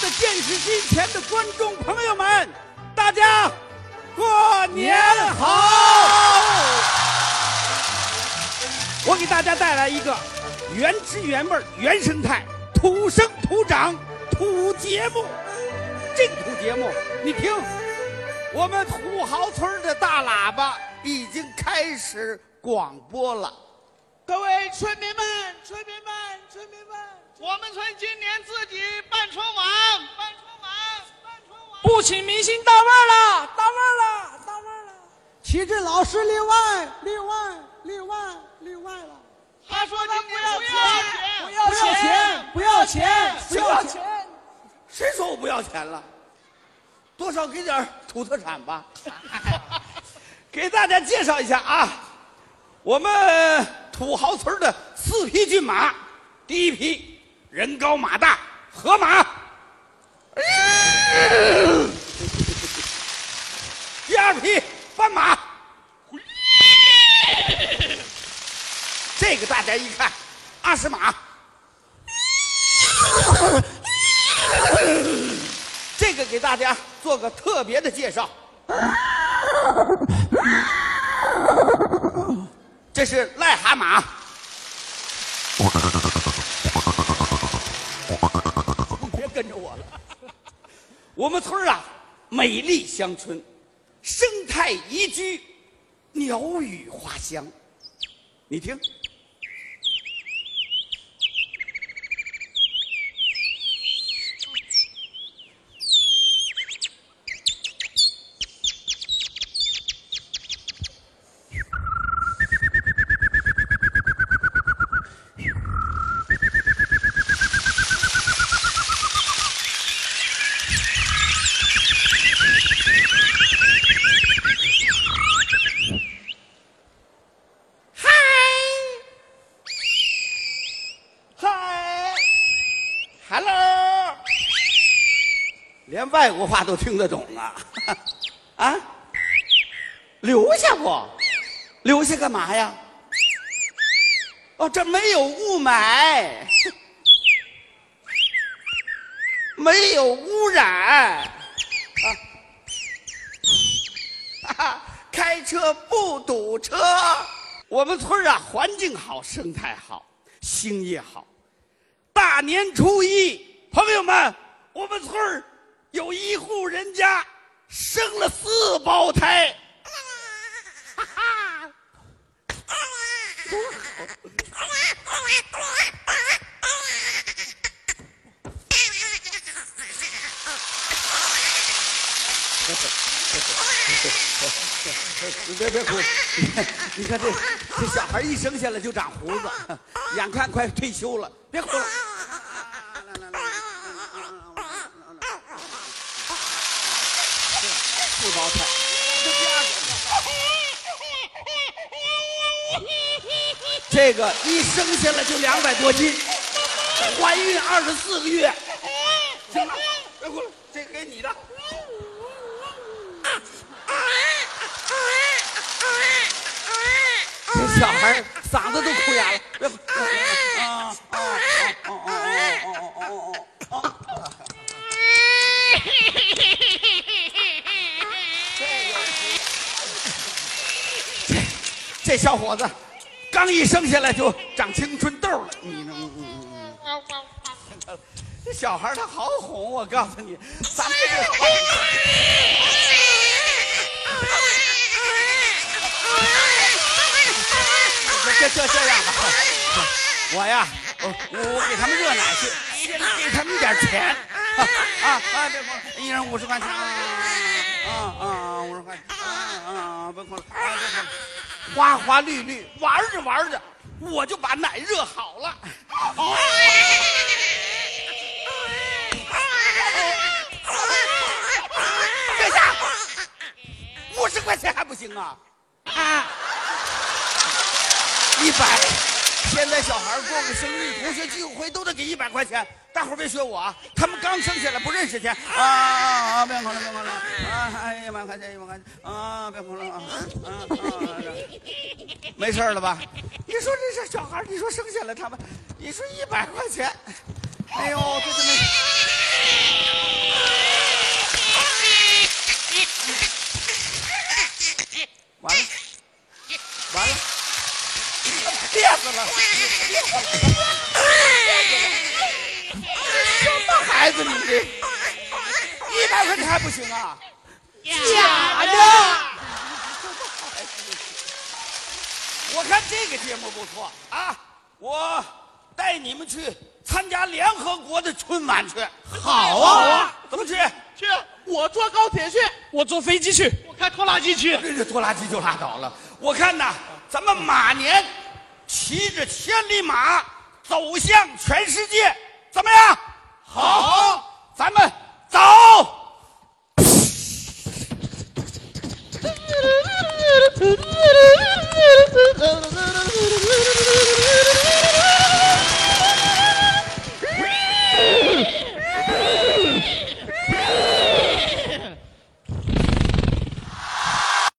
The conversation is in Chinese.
的电视机前的观众朋友们，大家过年好！我给大家带来一个原汁原味、原生态、土生土长土节目。这个土节目，你听，我们土豪村的大喇叭已经开始广播了。各位村民们，村民们，村民们，我们村今年自己办春晚，办春晚，办春晚。不请明星到位了，到位了，到位了。齐志老师例外，例外，例外，例外了。他说今年不要钱，不要钱，不要钱，不要钱。谁说我不要钱了？多少给点土特产吧。给大家介绍一下啊，我们土豪村的四匹骏马，第一匹人高马大，河马。第二匹斑马。这个大家一看，阿诗玛。这个给大家做个特别的介绍，这是癞蛤蟆。我了。我们村啊，美丽乡村，生态宜居，鸟语花香。你听。连外国话都听得懂啊！啊，留下不？留下干嘛呀？哦，这没有雾霾，没有污染，啊，哈哈，开车不堵车。我们村啊，环境好，生态好，兴业好。大年初一，朋友们，我们村儿有一户人家生了四胞胎。哈哈别别哭，你看这这小孩一生下来就长胡子，眼看快退休了，别哭了。四胞胎，这第二个，这个一生下来就两百多斤，怀孕二十四个月。行了，别哭了，这给你的。这小孩嗓子都哭哑了，别。这这小伙子刚一生下来就长青春痘了，你呢？这小孩他好哄，我告诉你，咱们这这这这样吧，我呀，我我给他们热奶去，先给他们点钱，啊啊啊！别哭了，一人五十块钱，啊啊啊，五十块钱，啊啊，别哭了，啊别哭了，花花绿绿，玩着玩着，我就把奶热好了。别下，五十块钱还不行啊？啊！一百，现在小孩过个生日、同学聚会都得给一百块钱，大伙别学我啊，他们刚生下来不认识钱啊！啊别哭了，别哭了！啊哎呀，一万块钱，一万块钱啊！别哭了啊！没事了吧？你说这是小孩你说生下来他们，你说一百块钱，哎呦，这怎么？完了，完了，憋死了，憋死了！不行啊？假的。我看这个节目不错啊，我带你们去参加联合国的春晚去。好啊，怎么去？去，我坐高铁去，我坐飞机去。我开拖拉机去。这这拖拉机就拉倒了。我看呐，咱们马年骑着千里马走向全世界，